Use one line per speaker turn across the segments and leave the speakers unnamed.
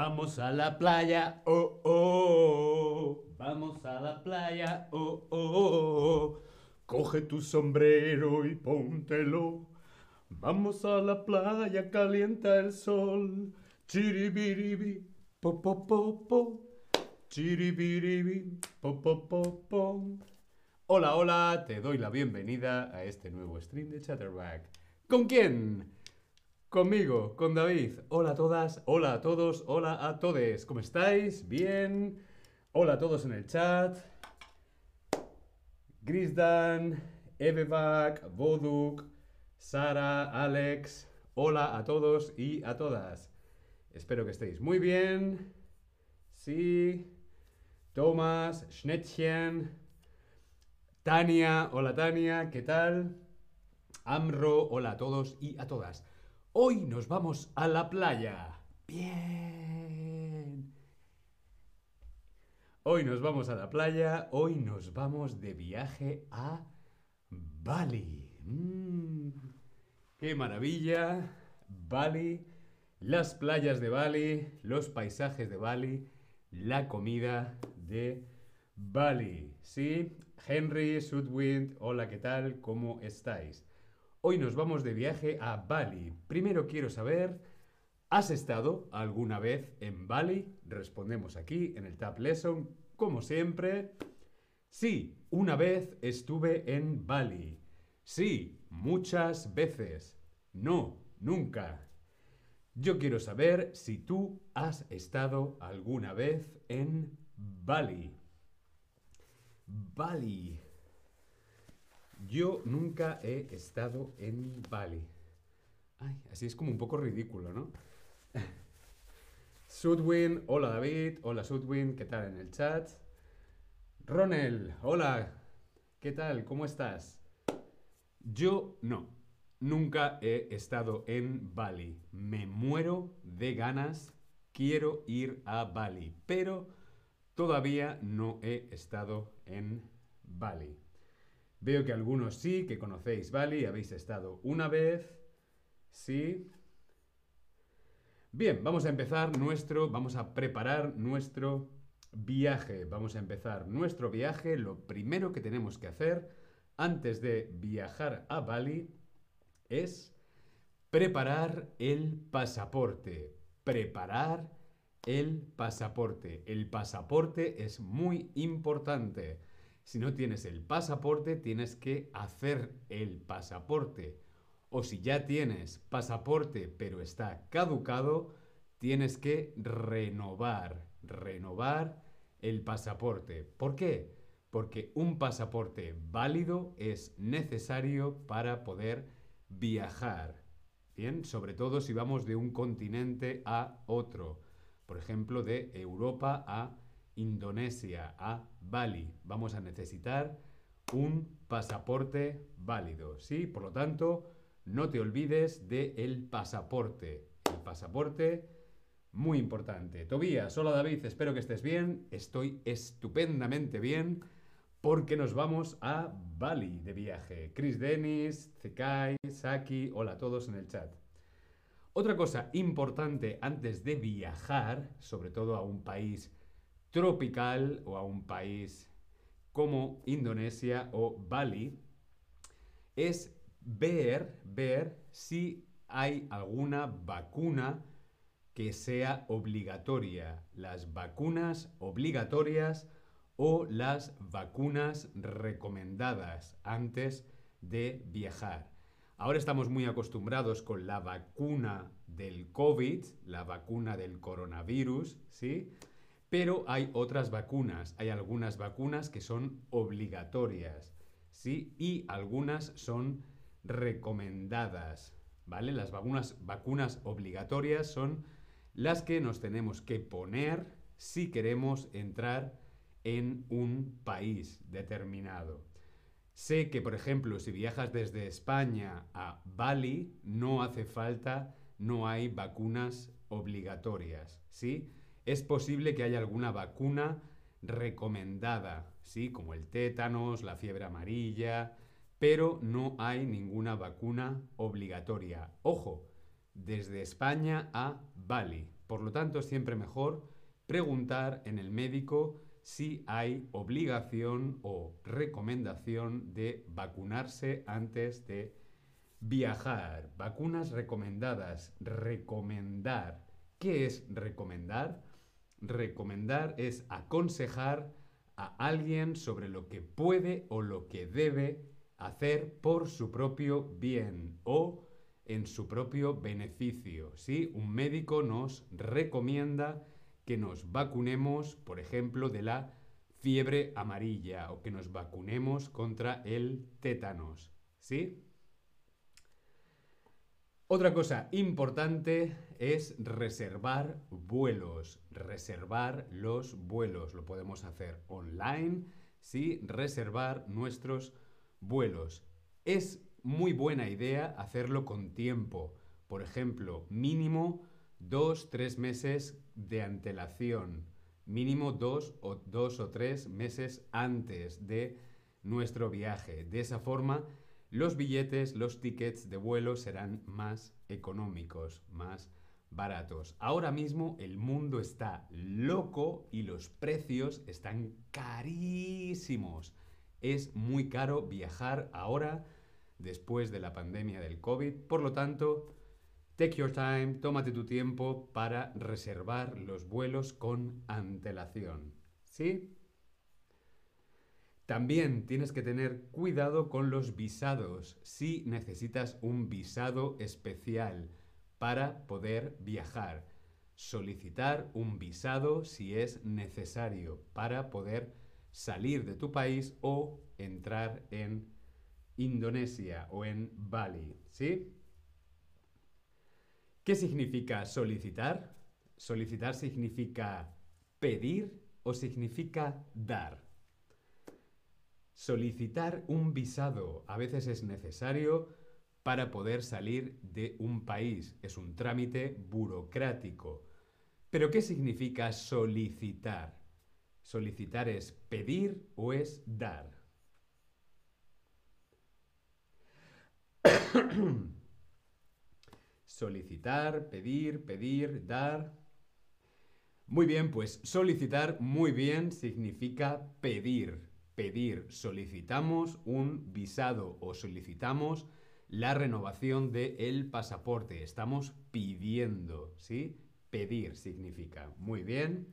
Vamos a la playa, oh, oh. Vamos a la playa, oh, oh. Coge tu sombrero y póntelo. Vamos a la playa, calienta el sol. Chiribiribi, po, po, po. Chiribiribi, po, po. Hola, hola, te doy la bienvenida a este nuevo stream de Chatterback. ¿Con quién? Conmigo, con David. Hola a todas, hola a todos, hola a todes. ¿Cómo estáis? ¿Bien? Hola a todos en el chat. Grisdan, Evevac, Voduk, Sara, Alex. Hola a todos y a todas. Espero que estéis muy bien. Sí. Tomás, Schnettchen. Tania, hola Tania, ¿qué tal? Amro, hola a todos y a todas. Hoy nos vamos a la playa. Bien. Hoy nos vamos a la playa, hoy nos vamos de viaje a Bali. Mm, ¡Qué maravilla! Bali, las playas de Bali, los paisajes de Bali, la comida de Bali. ¿Sí? Henry, Sudwind, hola, ¿qué tal? ¿Cómo estáis? Hoy nos vamos de viaje a Bali. Primero quiero saber, ¿has estado alguna vez en Bali? Respondemos aquí en el Tab Lesson, como siempre. Sí, una vez estuve en Bali. Sí, muchas veces. No, nunca. Yo quiero saber si tú has estado alguna vez en Bali. Bali. Yo nunca he estado en Bali. Ay, así es como un poco ridículo, ¿no? Sudwin, hola David, hola Sudwin, ¿qué tal en el chat? Ronel, hola, ¿qué tal? ¿Cómo estás? Yo no, nunca he estado en Bali. Me muero de ganas, quiero ir a Bali, pero todavía no he estado en Bali. Veo que algunos sí, que conocéis Bali, habéis estado una vez. Sí. Bien, vamos a empezar nuestro, vamos a preparar nuestro viaje. Vamos a empezar nuestro viaje. Lo primero que tenemos que hacer antes de viajar a Bali es preparar el pasaporte. Preparar el pasaporte. El pasaporte es muy importante. Si no tienes el pasaporte, tienes que hacer el pasaporte. O si ya tienes pasaporte pero está caducado, tienes que renovar, renovar el pasaporte. ¿Por qué? Porque un pasaporte válido es necesario para poder viajar. Bien, sobre todo si vamos de un continente a otro. Por ejemplo, de Europa a Indonesia, a Bali. Vamos a necesitar un pasaporte válido, ¿sí? Por lo tanto, no te olvides del pasaporte. El pasaporte, muy importante. Tobías, hola David, espero que estés bien. Estoy estupendamente bien porque nos vamos a Bali de viaje. Chris Dennis, Zekai, Saki, hola a todos en el chat. Otra cosa importante antes de viajar, sobre todo a un país tropical o a un país como Indonesia o Bali, es ver, ver si hay alguna vacuna que sea obligatoria. Las vacunas obligatorias o las vacunas recomendadas antes de viajar. Ahora estamos muy acostumbrados con la vacuna del COVID, la vacuna del coronavirus, ¿sí? Pero hay otras vacunas, hay algunas vacunas que son obligatorias, ¿sí? Y algunas son recomendadas, ¿vale? Las vacunas, vacunas obligatorias son las que nos tenemos que poner si queremos entrar en un país determinado. Sé que, por ejemplo, si viajas desde España a Bali, no hace falta, no hay vacunas obligatorias, ¿sí? Es posible que haya alguna vacuna recomendada, ¿sí? Como el tétanos, la fiebre amarilla, pero no hay ninguna vacuna obligatoria. Ojo, desde España a Bali, Por lo tanto, siempre mejor preguntar en el médico si hay obligación o recomendación de vacunarse antes de viajar. Vacunas recomendadas. Recomendar. ¿Qué es recomendar? Recomendar es aconsejar a alguien sobre lo que puede o lo que debe hacer por su propio bien o en su propio beneficio. ¿sí? Un médico nos recomienda que nos vacunemos, por ejemplo, de la fiebre amarilla o que nos vacunemos contra el tétanos. ¿Sí? Otra cosa importante es reservar vuelos. Reservar los vuelos. Lo podemos hacer online, sí, reservar nuestros vuelos. Es muy buena idea hacerlo con tiempo. Por ejemplo, mínimo dos, tres meses de antelación. Mínimo dos o, dos o tres meses antes de nuestro viaje. De esa forma los billetes, los tickets de vuelo serán más económicos, más baratos. Ahora mismo el mundo está loco y los precios están carísimos. Es muy caro viajar ahora después de la pandemia del COVID. Por lo tanto, take your time, tómate tu tiempo para reservar los vuelos con antelación. ¿Sí? También tienes que tener cuidado con los visados si necesitas un visado especial para poder viajar. Solicitar un visado si es necesario para poder salir de tu país o entrar en Indonesia o en Bali. ¿Sí? ¿Qué significa solicitar? Solicitar significa pedir o significa dar. Solicitar un visado a veces es necesario para poder salir de un país. Es un trámite burocrático. Pero ¿qué significa solicitar? Solicitar es pedir o es dar. solicitar, pedir, pedir, dar. Muy bien, pues solicitar muy bien significa pedir pedir, solicitamos un visado o solicitamos la renovación del pasaporte. Estamos pidiendo, ¿sí? Pedir significa. Muy bien.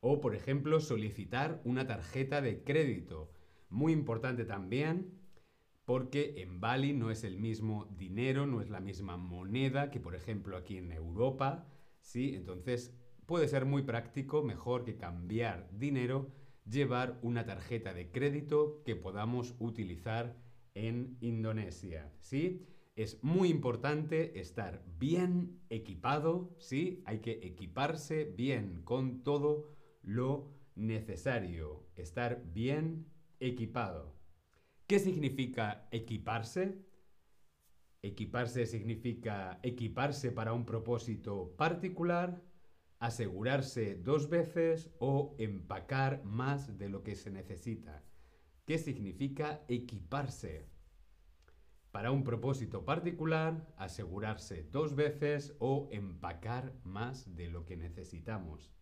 O, por ejemplo, solicitar una tarjeta de crédito. Muy importante también porque en Bali no es el mismo dinero, no es la misma moneda que, por ejemplo, aquí en Europa, ¿sí? Entonces, puede ser muy práctico, mejor que cambiar dinero llevar una tarjeta de crédito que podamos utilizar en Indonesia, ¿sí? Es muy importante estar bien equipado, ¿sí? Hay que equiparse bien con todo lo necesario, estar bien equipado. ¿Qué significa equiparse? Equiparse significa equiparse para un propósito particular, asegurarse dos veces o empacar más de lo que se necesita. ¿Qué significa equiparse? Para un propósito particular, asegurarse dos veces o empacar más de lo que necesitamos.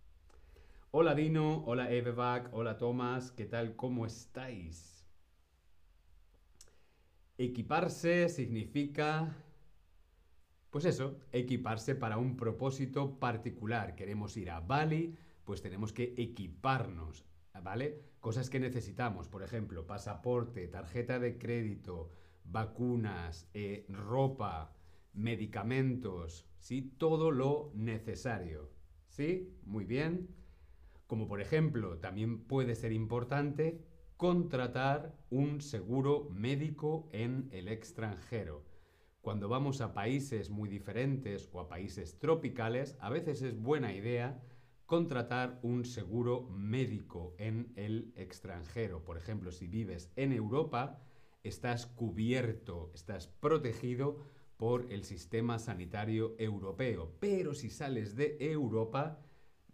Hola Dino, hola Evevac, hola Tomás, ¿qué tal? ¿Cómo estáis? Equiparse significa pues eso, equiparse para un propósito particular. Queremos ir a Bali, pues tenemos que equiparnos, ¿vale? Cosas que necesitamos, por ejemplo, pasaporte, tarjeta de crédito, vacunas, eh, ropa, medicamentos, ¿sí? Todo lo necesario, ¿sí? Muy bien. Como por ejemplo, también puede ser importante contratar un seguro médico en el extranjero. Cuando vamos a países muy diferentes o a países tropicales, a veces es buena idea contratar un seguro médico en el extranjero. Por ejemplo, si vives en Europa, estás cubierto, estás protegido por el sistema sanitario europeo. Pero si sales de Europa,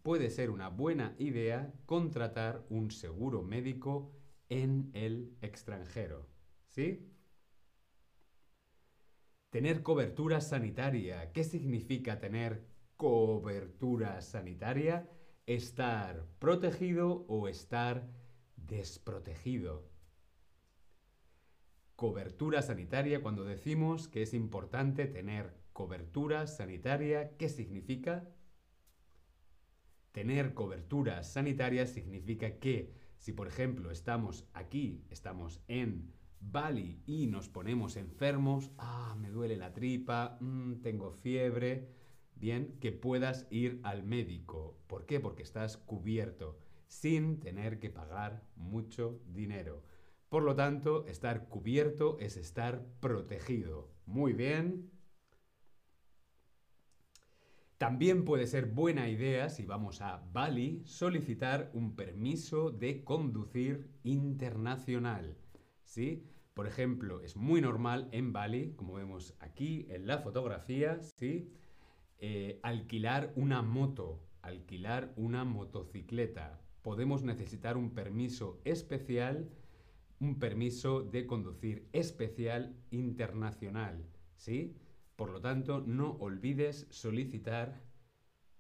puede ser una buena idea contratar un seguro médico en el extranjero. ¿Sí? Tener cobertura sanitaria. ¿Qué significa tener cobertura sanitaria, estar protegido o estar desprotegido. Cobertura sanitaria, cuando decimos que es importante tener cobertura sanitaria, ¿qué significa? Tener cobertura sanitaria significa que si por ejemplo estamos aquí, estamos en Bali y nos ponemos enfermos, ah, me duele la tripa, mm, tengo fiebre, bien, que puedas ir al médico. ¿Por qué? Porque estás cubierto, sin tener que pagar mucho dinero. Por lo tanto, estar cubierto es estar protegido. Muy bien. También puede ser buena idea, si vamos a Bali, solicitar un permiso de conducir internacional. ¿Sí? Por ejemplo, es muy normal en Bali, como vemos aquí en la fotografía, ¿sí? Eh, alquilar una moto, alquilar una motocicleta. Podemos necesitar un permiso especial, un permiso de conducir especial internacional, ¿sí? Por lo tanto, no olvides solicitar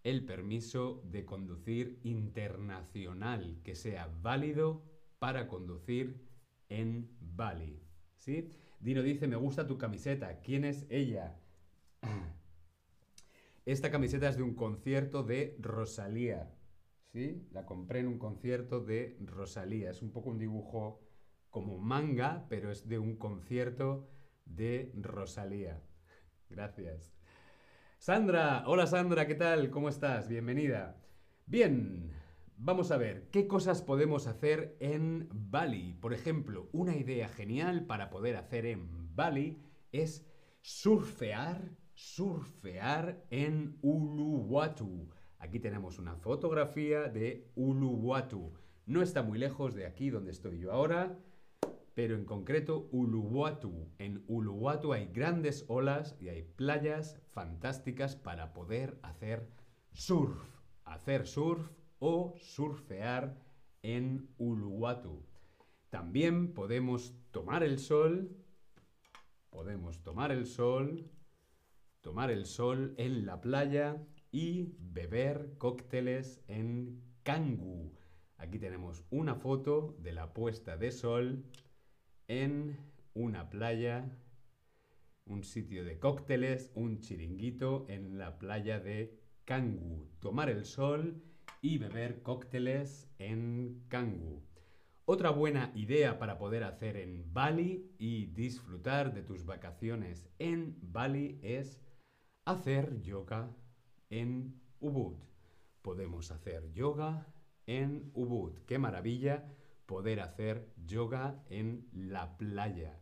el permiso de conducir internacional que sea válido para conducir en Bali. ¿Sí? Dino dice, me gusta tu camiseta. ¿Quién es ella? Esta camiseta es de un concierto de Rosalía. ¿Sí? La compré en un concierto de Rosalía. Es un poco un dibujo como manga, pero es de un concierto de Rosalía. Gracias. Sandra, hola Sandra, ¿qué tal? ¿Cómo estás? Bienvenida. Bien, vamos a ver, ¿qué cosas podemos hacer en Bali? Por ejemplo, una idea genial para poder hacer en Bali es surfear surfear en Uluwatu. Aquí tenemos una fotografía de Uluwatu. No está muy lejos de aquí donde estoy yo ahora, pero en concreto Uluwatu. En Uluwatu hay grandes olas y hay playas fantásticas para poder hacer surf. Hacer surf o surfear en Uluwatu. También podemos tomar el sol. Podemos tomar el sol tomar el sol en la playa y beber cócteles en Kangu. Aquí tenemos una foto de la puesta de sol en una playa, un sitio de cócteles, un chiringuito en la playa de Kangu. Tomar el sol y beber cócteles en Kangu. Otra buena idea para poder hacer en Bali y disfrutar de tus vacaciones en Bali es hacer yoga en Ubud. Podemos hacer yoga en Ubud. Qué maravilla poder hacer yoga en la playa.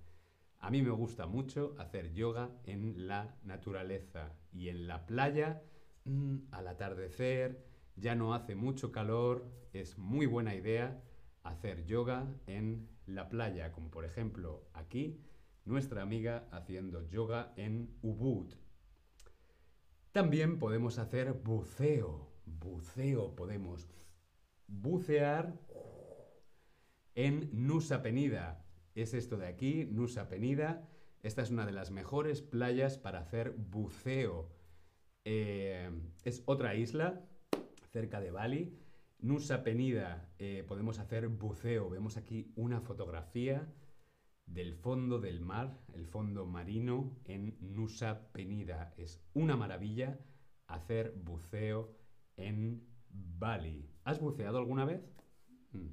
A mí me gusta mucho hacer yoga en la naturaleza y en la playa mm, al atardecer, ya no hace mucho calor, es muy buena idea hacer yoga en la playa, como por ejemplo aquí nuestra amiga haciendo yoga en Ubud, también podemos hacer buceo. Buceo podemos bucear en Nusa Penida. Es esto de aquí, Nusa Penida. Esta es una de las mejores playas para hacer buceo. Eh, es otra isla cerca de Bali. Nusa Penida, eh, podemos hacer buceo. Vemos aquí una fotografía del fondo del mar, el fondo marino en Nusa Penida. Es una maravilla hacer buceo en Bali. ¿Has buceado alguna vez? Mm.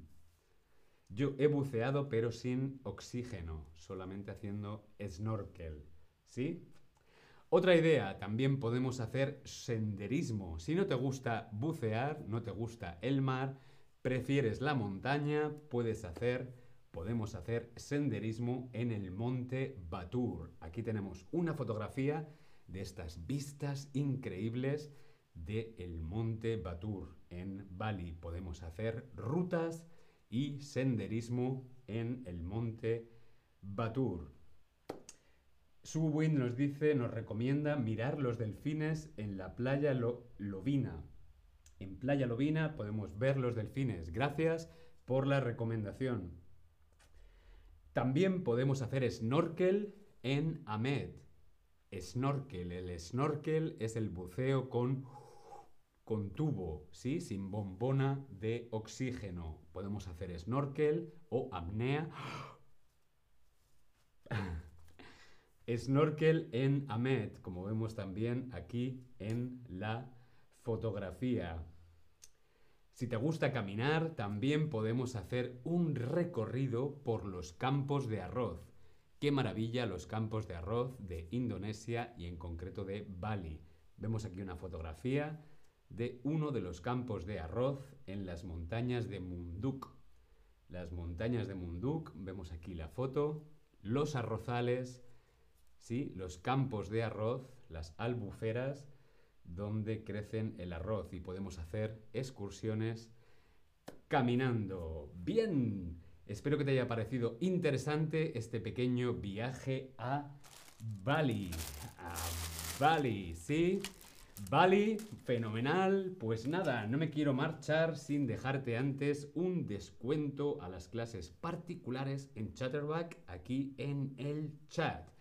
Yo he buceado pero sin oxígeno, solamente haciendo snorkel. ¿Sí? Otra idea, también podemos hacer senderismo. Si no te gusta bucear, no te gusta el mar, prefieres la montaña, puedes hacer podemos hacer senderismo en el monte Batur. Aquí tenemos una fotografía de estas vistas increíbles del el monte Batur en Bali. Podemos hacer rutas y senderismo en el monte Batur. Subwin nos dice, nos recomienda mirar los delfines en la playa Lovina. En Playa Lovina podemos ver los delfines. Gracias por la recomendación. También podemos hacer snorkel en Ahmed. Snorkel. El snorkel es el buceo con con tubo, ¿sí? Sin bombona de oxígeno. Podemos hacer snorkel o apnea. Snorkel en AMET, como vemos también aquí en la fotografía. Si te gusta caminar, también podemos hacer un recorrido por los campos de arroz. Qué maravilla los campos de arroz de Indonesia y en concreto de Bali. Vemos aquí una fotografía de uno de los campos de arroz en las montañas de Munduk. Las montañas de Munduk, vemos aquí la foto, los arrozales, ¿sí? los campos de arroz, las albuferas, donde crecen el arroz y podemos hacer excursiones caminando. Bien, espero que te haya parecido interesante este pequeño viaje a Bali. A Bali, ¿sí? Bali, fenomenal. Pues nada, no me quiero marchar sin dejarte antes un descuento a las clases particulares en Chatterback aquí en el chat.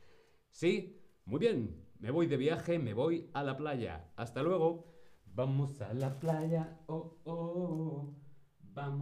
¿Sí? Muy bien, me voy de viaje, me voy a la playa. Hasta luego. Vamos a la playa, oh, oh, vamos.